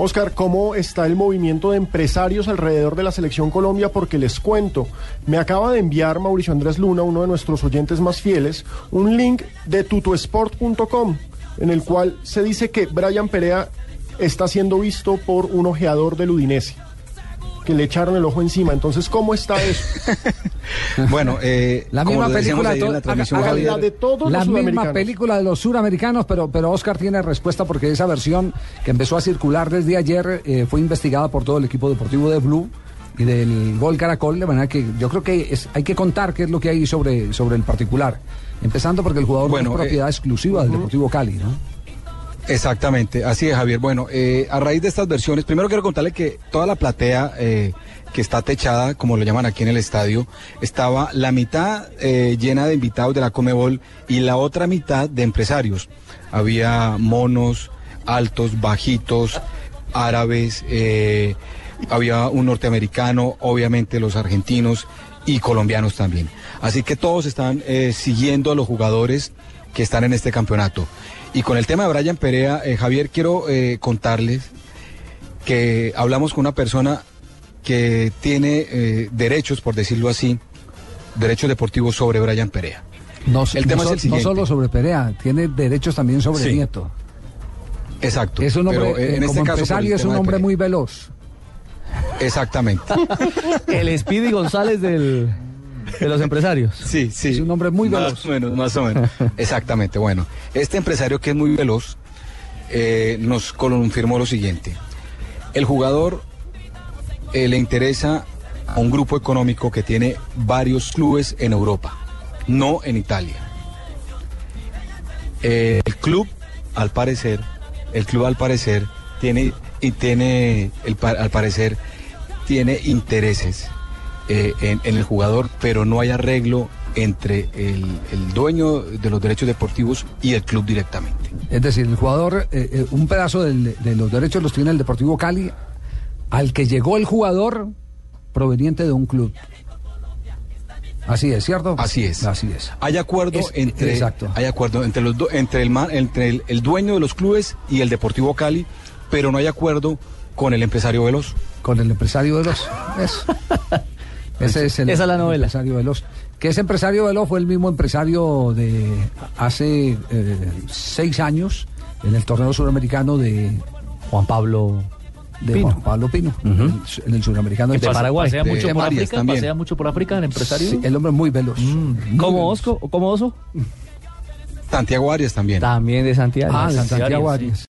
Oscar, ¿cómo está el movimiento de empresarios alrededor de la selección Colombia? Porque les cuento, me acaba de enviar Mauricio Andrés Luna, uno de nuestros oyentes más fieles, un link de tutosport.com en el cual se dice que Brian Perea está siendo visto por un ojeador del Udinese que le echaron el ojo encima. Entonces, ¿cómo está eso? bueno, eh, la misma película de, la de todos la los misma película de los suramericanos, pero pero Oscar tiene respuesta porque esa versión que empezó a circular desde ayer eh, fue investigada por todo el equipo deportivo de Blue y del Gol Caracol, de manera que yo creo que es, hay que contar qué es lo que hay sobre, sobre el particular. Empezando porque el jugador bueno, es propiedad eh, exclusiva del Deportivo Cali, ¿no? Exactamente, así es Javier. Bueno, eh, a raíz de estas versiones, primero quiero contarle que toda la platea eh, que está techada, como lo llaman aquí en el estadio, estaba la mitad eh, llena de invitados de la Comebol y la otra mitad de empresarios. Había monos, altos, bajitos, árabes, había un norteamericano, obviamente los argentinos y colombianos también. Así que todos están siguiendo a los jugadores que están en este campeonato. Y con el tema de Brian Perea, eh, Javier, quiero eh, contarles que hablamos con una persona que tiene eh, derechos, por decirlo así, derechos deportivos sobre Brian Perea. No, El no tema es el no siguiente. solo sobre Perea, tiene derechos también sobre Sí. Nieto. Exacto. Es un hombre, Pero, en este caso, empresario es un hombre muy veloz. Exactamente. El Speedy González del, de los empresarios. Sí, sí. Es un hombre muy más veloz. o menos, más o menos. Exactamente. Bueno, este empresario que es muy veloz eh, nos confirmó lo siguiente. El jugador eh, le interesa a un grupo económico que tiene varios clubes en Europa, no en Italia. Eh, el club, al parecer, el club al parecer tiene y tiene, el, al parecer, tiene intereses eh, en, en el jugador, pero no hay arreglo entre el, el dueño de los derechos deportivos y el club directamente. Es decir, el jugador, eh, eh, un pedazo del- de los derechos los tiene el Deportivo Cali, al que llegó el jugador proveniente de un club. Así es, ¿cierto? Así es. Así es. Hay acuerdo Es- entre exacto. hay acuerdo entre los do- entre el entre el, el dueño de los clubes y el Deportivo Cali, pero no hay acuerdo con el empresario Veloz. Con el empresario Veloz. Eso. Ese es el Esa es la novela. empresario Veloz. Que ese empresario Veloz fue el mismo empresario de hace eh, seis años en el torneo suramericano de, Juan Pablo de Pino. Juan Pablo Pino, en el- en el suramericano De de Paraguay. Pasea de mucho por Marias África, también. pasea mucho por África, el empresario. Sí, el hombre muy veloz. ¿Como veloz. Osco? ¿Como Oso? Santiago Arias también. También de Santiago. Ah, de Santiago, Santiago sí. Arias.